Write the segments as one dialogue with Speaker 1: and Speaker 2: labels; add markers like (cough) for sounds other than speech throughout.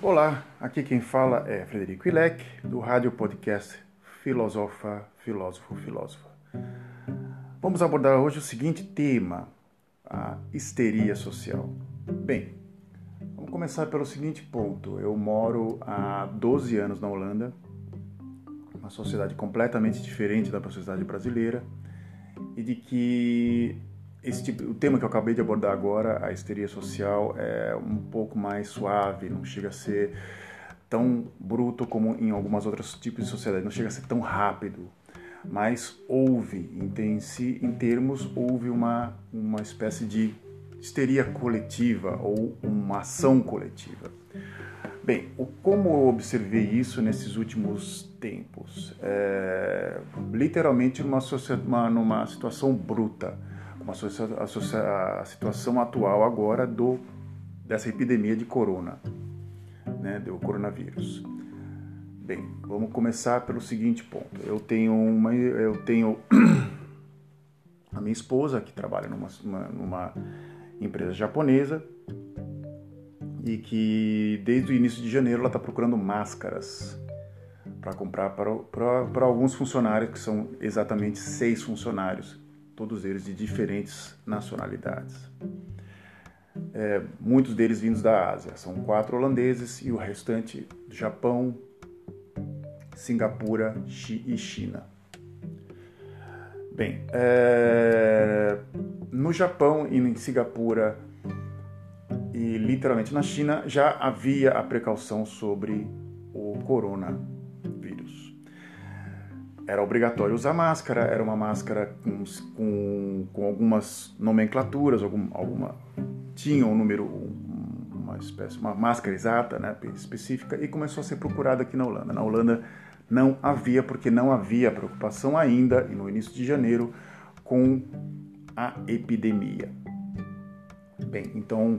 Speaker 1: Olá, aqui quem fala é Frederico Ilek, do rádio podcast Filosofa, Filósofo, Filósofa. Vamos abordar hoje o seguinte tema, a histeria social. Bem, vamos começar pelo seguinte ponto. Eu moro há 12 anos na Holanda, uma sociedade completamente diferente da sociedade brasileira, e de que esse tipo, o tema que eu acabei de abordar agora, a histeria social, é um pouco mais suave, não chega a ser tão bruto como em algumas outros tipos de sociedade, não chega a ser tão rápido, mas houve, em, em termos, houve uma, uma espécie de histeria coletiva ou uma ação coletiva. Bem, como eu observei isso nesses últimos tempos? É, literalmente numa, uma, numa situação bruta a, a situação atual agora do dessa epidemia de corona, né, do coronavírus. Bem, vamos começar pelo seguinte ponto. Eu tenho uma, eu tenho (clears throat) a minha esposa que trabalha numa, uma, numa empresa japonesa e que desde o início de janeiro ela está procurando máscaras para comprar para, para, para alguns funcionários que são exatamente seis funcionários todos eles de diferentes nacionalidades. É, muitos deles vindos da Ásia, são quatro holandeses e o restante do Japão, Singapura e China. Bem, é, no Japão e em Singapura e literalmente na China já havia a precaução sobre o corona era obrigatório usar máscara, era uma máscara com, com, com algumas nomenclaturas, algum, alguma tinha um número, uma espécie, uma máscara exata, né, específica, e começou a ser procurada aqui na Holanda. Na Holanda não havia, porque não havia preocupação ainda, e no início de janeiro, com a epidemia. Bem, então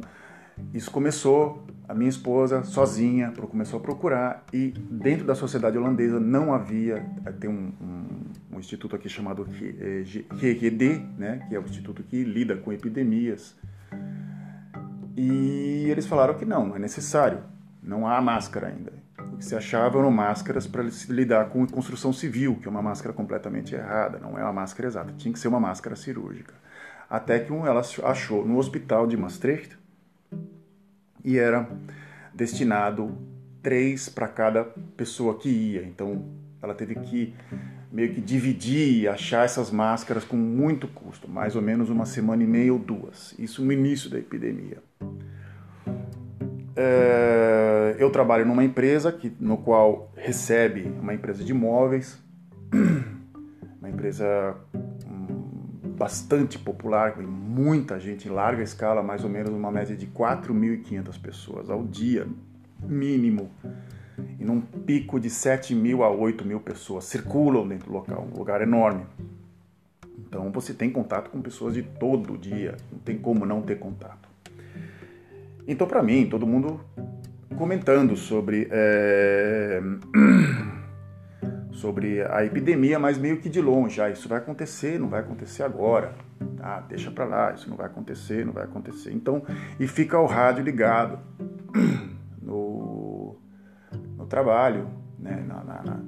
Speaker 1: isso começou a minha esposa sozinha começou a procurar e dentro da sociedade holandesa não havia eh, tem um, um, um instituto aqui chamado GGD, eh, né, que é o instituto que lida com epidemias e eles falaram que não, é necessário, não há máscara ainda. O que se achava eram máscaras para lidar com construção civil, que é uma máscara completamente errada, não é uma máscara exata, tinha que ser uma máscara cirúrgica. Até que um, ela achou no hospital de Maastricht e era destinado três para cada pessoa que ia. Então ela teve que meio que dividir achar essas máscaras com muito custo, mais ou menos uma semana e meia ou duas. Isso no início da epidemia. É, eu trabalho numa empresa que, no qual recebe uma empresa de imóveis, (clears throat) uma empresa bastante popular, com muita gente em larga escala, mais ou menos uma média de 4.500 pessoas ao dia, mínimo. E num pico de 7 mil a 8 mil pessoas circulam dentro do local, um lugar enorme. Então você tem contato com pessoas de todo dia, não tem como não ter contato. Então, para mim, todo mundo comentando sobre é... (clears throat) sobre a epidemia, mas meio que de longe. Ah, isso vai acontecer, não vai acontecer agora. Ah, deixa para lá, isso não vai acontecer, não vai acontecer. Então, e fica o rádio ligado (clears throat) no, no trabalho, né, na, na,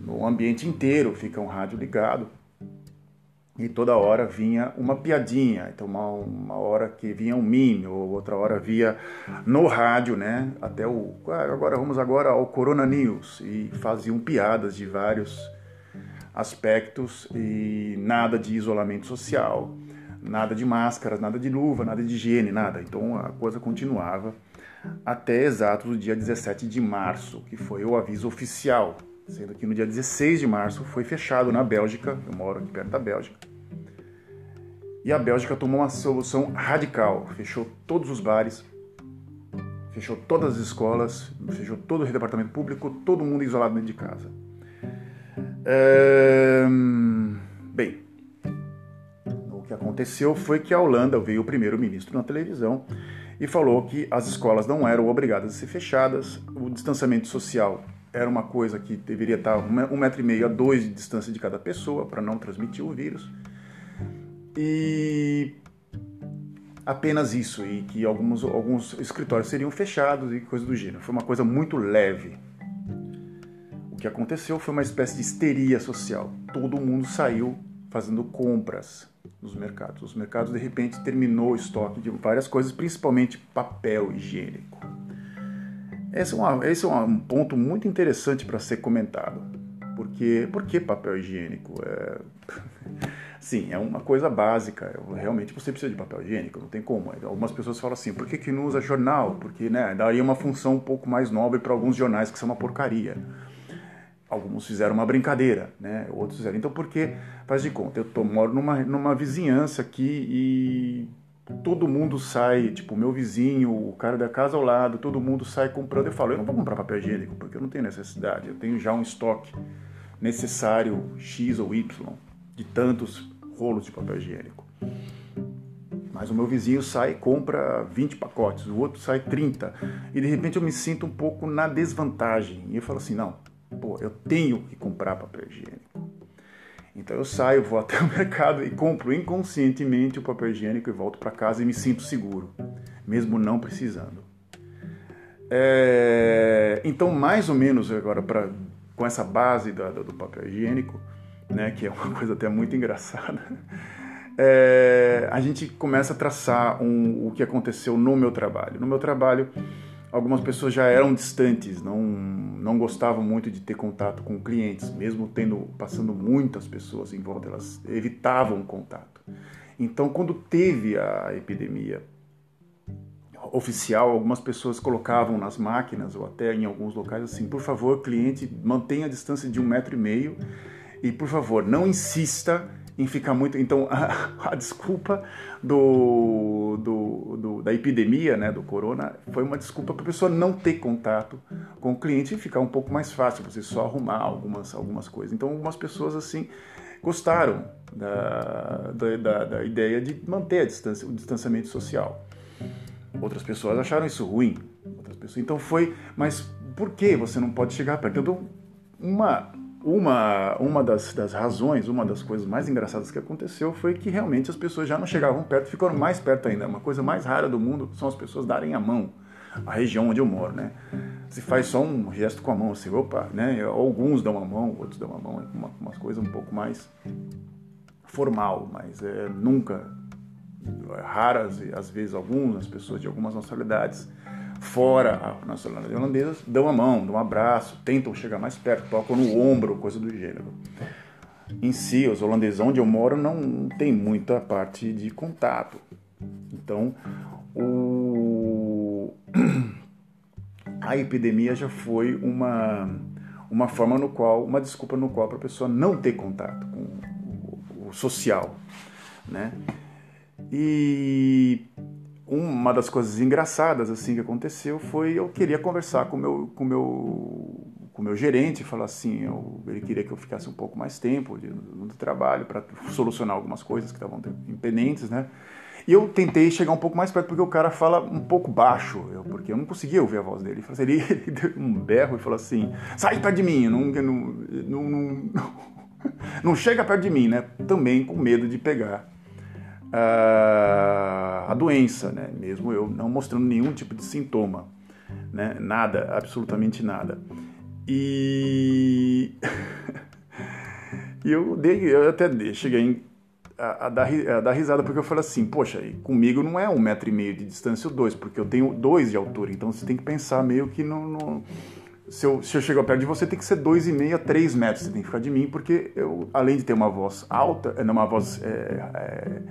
Speaker 1: no ambiente inteiro fica um rádio ligado e toda hora vinha uma piadinha. Então, uma, uma hora que vinha um meme, ou outra hora via no rádio, né? Até o. Ah, agora vamos agora ao Corona News. E faziam piadas de vários aspectos e nada de isolamento social, nada de máscaras, nada de luva, nada de higiene, nada. Então a coisa continuava até exato o dia 17 de março, que foi o aviso oficial sendo que no dia 16 de março foi fechado na Bélgica, eu moro aqui perto da Bélgica, e a Bélgica tomou uma solução radical, fechou todos os bares, fechou todas as escolas, fechou todo o departamento público, todo mundo isolado dentro de casa. É... Bem, o que aconteceu foi que a Holanda veio o primeiro-ministro na televisão e falou que as escolas não eram obrigadas a ser fechadas, o distanciamento social era uma coisa que deveria estar um metro e meio a dois de distância de cada pessoa para não transmitir o vírus. E apenas isso e que alguns, alguns escritórios seriam fechados e coisa do gênero. Foi uma coisa muito leve. O que aconteceu foi uma espécie de histeria social. Todo mundo saiu fazendo compras nos mercados. Os mercados de repente terminou o estoque de várias coisas, principalmente papel higiênico. Esse é, uma, esse é um ponto muito interessante para ser comentado. Porque, por que papel higiênico? É... (laughs) Sim, é uma coisa básica. Realmente você precisa de papel higiênico, não tem como. Algumas pessoas falam assim, por que, que não usa jornal? Porque né, daria uma função um pouco mais nobre para alguns jornais que são uma porcaria. Alguns fizeram uma brincadeira, né? outros fizeram. Então, porque, faz de conta, eu tô, moro numa, numa vizinhança aqui e todo mundo sai, tipo, meu vizinho, o cara da casa ao lado, todo mundo sai comprando. Eu falo, eu não vou comprar papel higiênico porque eu não tenho necessidade, eu tenho já um estoque necessário X ou Y de tantos rolos de papel higiênico. Mas o meu vizinho sai e compra 20 pacotes, o outro sai 30. E de repente eu me sinto um pouco na desvantagem. E eu falo assim: não, pô, eu tenho que comprar papel higiênico. Então eu saio, vou até o (laughs) mercado e compro inconscientemente o papel higiênico e volto para casa e me sinto seguro, mesmo não precisando. É, então, mais ou menos agora, pra, com essa base do, do papel higiênico, né, que é uma (laughs) coisa até muito engraçada, é, a gente começa a traçar um, o que aconteceu no meu trabalho. No meu trabalho, algumas pessoas já eram distantes, não, não gostavam muito de ter contato com clientes, mesmo tendo passando muitas pessoas em volta, elas evitavam contato. Então, quando teve a epidemia oficial, algumas pessoas colocavam nas máquinas ou até em alguns locais assim, por favor, cliente, mantenha a distância de um metro e meio e por favor, não insista em ficar muito. Então, a, (laughs) a desculpa do, do, do, da epidemia, né, do corona, foi uma desculpa para a pessoa não ter contato com o cliente e ficar um pouco mais fácil, você só arrumar algumas, algumas coisas. Então, algumas pessoas, assim, gostaram da, da, da ideia de manter a distância, o distanciamento social. Outras pessoas acharam isso ruim. Outras pessoas, então foi, mas por que você não pode chegar perto? Então, uma uma, uma das, das razões, uma das coisas mais engraçadas que aconteceu foi que realmente as pessoas já não chegavam perto, ficaram mais perto ainda. Uma coisa mais rara do mundo são as pessoas darem a mão. A região onde eu moro, né? Se faz só um gesto com a mão, assim, opa, né? Alguns dão a mão, outros dão a mão, uma, umas coisas um pouco mais formal, mas é, nunca, é, raras, às vezes algumas pessoas de algumas nacionalidades fora a nacionalidade holandesa, dão a mão, dão um abraço, tentam chegar mais perto, tocam no ombro, coisa do gênero. Em si, os holandeses onde eu moro não tem muita parte de contato. Então, o... (clears throat) a epidemia já foi uma, uma forma no qual, uma desculpa no qual para a pessoa não ter contato com o, o social, né? E uma das coisas engraçadas assim que aconteceu foi eu queria conversar com meu com meu com meu gerente falar assim eu, ele queria que eu ficasse um pouco mais tempo de, no, trabalho para solucionar algumas coisas que estavam impendentes né? E eu tentei chegar um pouco mais perto porque o cara fala um pouco baixo eu, porque eu não conseguia ouvir a voz dele. Ele, (laughs) ele deu um berro e falou assim sai perto de mim não não, não, não, (laughs) não chega perto de mim né? Também com medo de pegar a, a doença, né? mesmo eu não mostrando nenhum tipo de sintoma, né? nada, absolutamente nada. E, (laughs) eu, dei, eu até cheguei a, a, dar, a dar risada porque eu falei assim, poxa, comigo não é um metro e meio de distância ou dois, porque eu tenho dois de altura, então você tem que pensar meio que no, no se eu, se eu chegar perto de você, tem que ser dois e meio a três metros. Você tem que ficar de mim, porque eu, além de ter uma voz alta, é, uma voz é, é,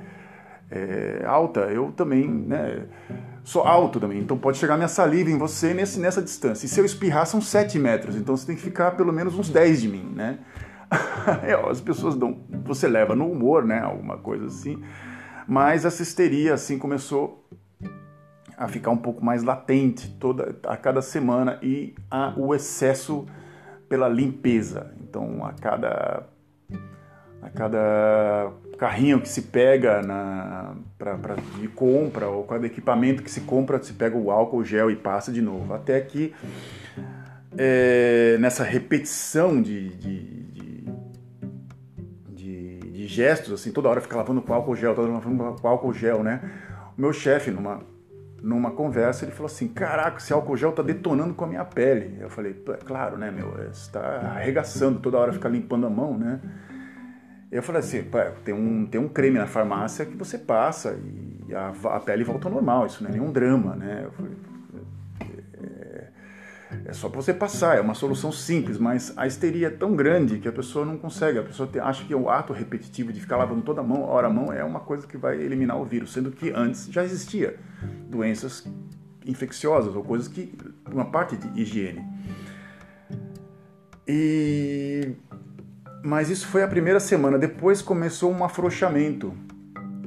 Speaker 1: é, alta, eu também né, sou alto também. Então pode chegar minha saliva em você nesse, nessa distância. E se eu espirrar, são 7 metros. Então você tem que ficar pelo menos uns 10 de mim, né? (laughs) é, as pessoas dão. Você leva no humor, né? Alguma coisa assim. Mas essa histeria, assim, começou a ficar um pouco mais latente toda a cada semana e a, o excesso pela limpeza. Então, a cada a cada carrinho que se pega na, pra, pra, de compra ou cada equipamento que se compra, se pega o álcool gel e passa de novo. Até que é, nessa repetição de, de, gestos, assim, toda hora fica lavando com álcool gel, toda hora lavando com álcool gel, né? O meu chefe, numa, numa conversa, ele falou assim: Caraca, esse álcool gel tá detonando com a minha pele. Eu falei: Claro, né, meu? Você tá arregaçando toda hora, ficar limpando a mão, né? Eu falei assim: tem um, tem um creme na farmácia que você passa e a, a pele volta ao normal, isso não é nenhum drama, né? Falei: é só para você passar, é uma solução simples, mas a histeria é tão grande que a pessoa não consegue. A pessoa tem, acha que o ato repetitivo de ficar lavando toda a mão, hora a mão, é uma coisa que vai eliminar o vírus, sendo que antes já existia doenças infecciosas ou coisas que uma parte de higiene. E mas isso foi a primeira semana. Depois começou um afrouxamento.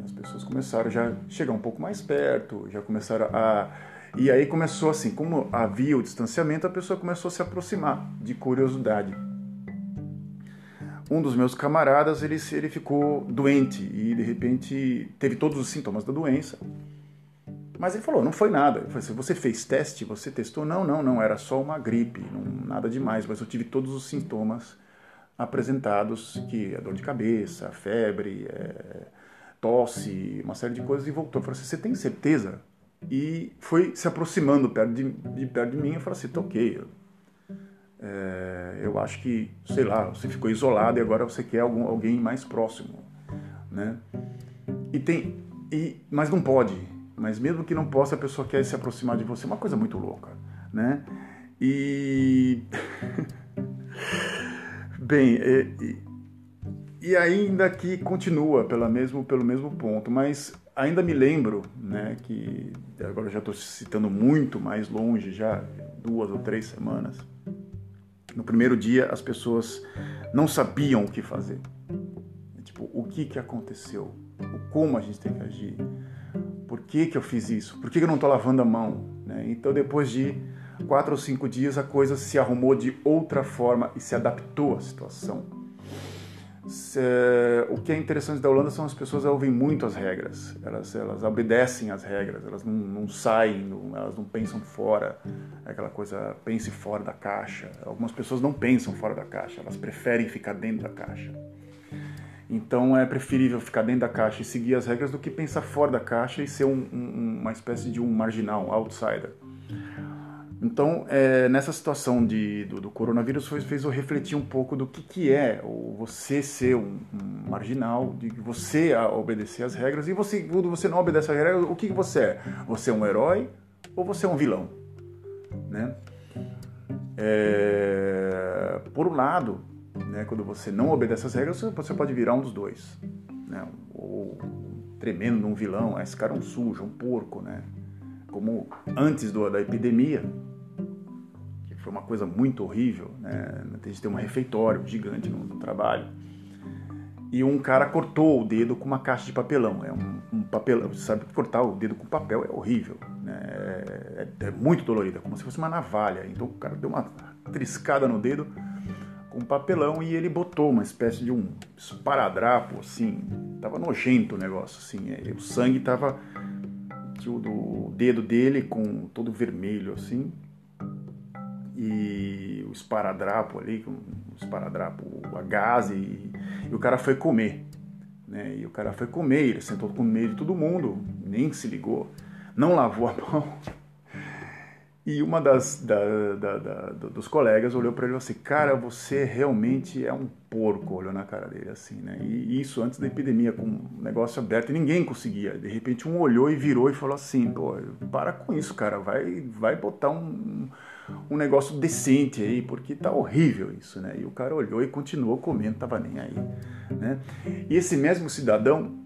Speaker 1: As pessoas começaram já a chegar um pouco mais perto, já começaram a e aí começou assim, como havia o distanciamento, a pessoa começou a se aproximar de curiosidade. Um dos meus camaradas, ele, ele ficou doente e de repente teve todos os sintomas da doença. Mas ele falou, não foi nada. Eu falei assim, você fez teste? Você testou? Não, não, não, era só uma gripe, não, nada demais, mas eu tive todos os sintomas apresentados, que é dor de cabeça, febre, é, tosse, uma série de coisas, e voltou. Eu falei assim, você tem certeza? e foi se aproximando perto de, de perto de mim. Eu falei assim, toquei. Eu, é, eu acho que, sei lá, você ficou isolado e agora você quer algum, alguém mais próximo, né? E tem, e, mas não pode. Mas mesmo que não possa, a pessoa quer se aproximar de você. É uma coisa muito louca, né? E (laughs) bem, e, e ainda que continua pela mesmo, pelo mesmo ponto, mas ainda me lembro, né, que agora já estou citando muito mais longe, já duas ou três semanas. No primeiro dia as pessoas não sabiam o que fazer. Tipo, o que que aconteceu? Como a gente tem que agir? Por que que eu fiz isso? Por que, que eu não estou lavando a mão? Né? Então depois de quatro ou cinco dias a coisa se arrumou de outra forma e se adaptou à situação o que é interessante da Holanda são as pessoas ouvem muito as regras, elas, elas obedecem às regras, elas não, não saem, não, elas não pensam fora, é aquela coisa, pense fora da caixa. Algumas pessoas não pensam fora da caixa, elas preferem ficar dentro da caixa. Então é preferível ficar dentro da caixa e seguir as regras do que pensar fora da caixa e ser um, um, uma espécie de um marginal, um outsider. Então, é, nessa situação de, do, do coronavírus, foi, fez eu refletir um pouco do que, que é o você ser um, um, marginal, de você obedecer às regras, e você, quando você não obedece às regras, o que, que você é? Você é um herói ou você é um vilão? Né? É, por um lado, né, quando você não obedece às regras, você pode virar um dos dois. Né? Ou tremendo um vilão, esse cara é um sujo, um porco, né? Como antes do, da epidemia, foi uma coisa muito horrível, né? A gente tem um refeitório gigante no, no, trabalho. E um cara cortou o dedo com uma caixa de papelão. É um, um papelão, você sabe que cortar o dedo com papel é horrível, né? É, é, muito dolorido, é como se fosse uma navalha. Então o cara deu uma triscada no dedo com papelão e ele botou uma espécie de um esparadrapo, assim. Tava nojento o negócio, assim. É, o sangue tava do dedo dele com todo vermelho, assim e o esparadrapo ali, o esparadrapo a gás, e, e, o cara foi comer. Né? E o cara foi comer, ele sentou com medo de todo mundo, nem se ligou, não lavou a (laughs) mão. E uma das da, da, da, dos colegas olhou para ele e assim: Cara, você realmente é um porco. Olhou na cara dele assim, né? E isso antes da epidemia, com o negócio aberto e ninguém conseguia. De repente, um olhou e virou e falou assim: Pô, para com isso, cara, vai, vai botar um um negócio decente aí, porque tá horrível isso, né? E o cara olhou e continuou comendo, tava nem aí, né? E esse mesmo cidadão,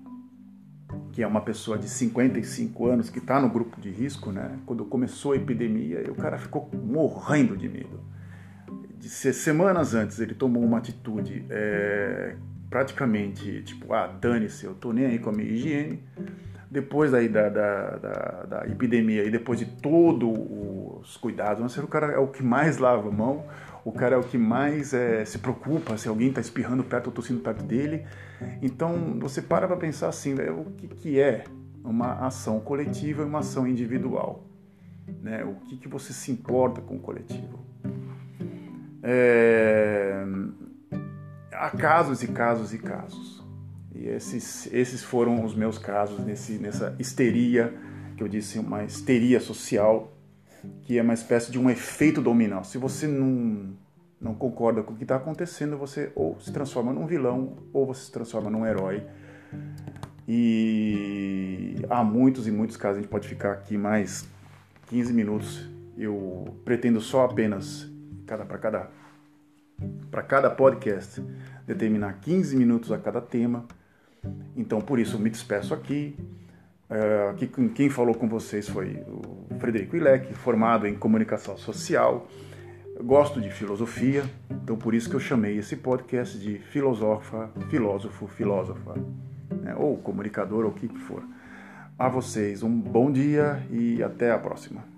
Speaker 1: que é uma pessoa de 55 anos que está no grupo de risco, né? Quando começou a epidemia, o cara ficou morrendo de medo. De semanas antes ele tomou uma atitude é, praticamente tipo, ah, dane-se, eu tô nem aí com a minha higiene depois aí da, da, da, da, epidemia e depois de todos os cuidados, o cara é o que mais lava a mão, o cara é o que mais é, se preocupa se alguém está espirrando perto ou tossindo perto dele. Então você para para pensar assim, né, o que, que é uma ação coletiva e uma ação individual? Né? O que, que você se importa com o coletivo? É... Há casos e casos e casos. E esses, esses foram os meus casos nesse, nessa histeria, que eu disse, uma histeria social, que é uma espécie de um efeito dominó. Se você não, não concorda com o que está acontecendo, você ou se transforma num vilão ou você se transforma num herói. E há muitos e muitos casos, a gente pode ficar aqui mais 15 minutos. Eu pretendo só apenas cada para cada para cada podcast determinar 15 minutos a cada tema. Então, por isso, me despeço aqui. Uh, aqui quem falou com vocês foi o Frederico Ilec, formado em comunicação social. gosto de filosofia, então por isso que eu chamei esse podcast de Filosofa, Filósofo, Filósofa, né? ou comunicador, ou o que for. A vocês um bom dia e até a próxima.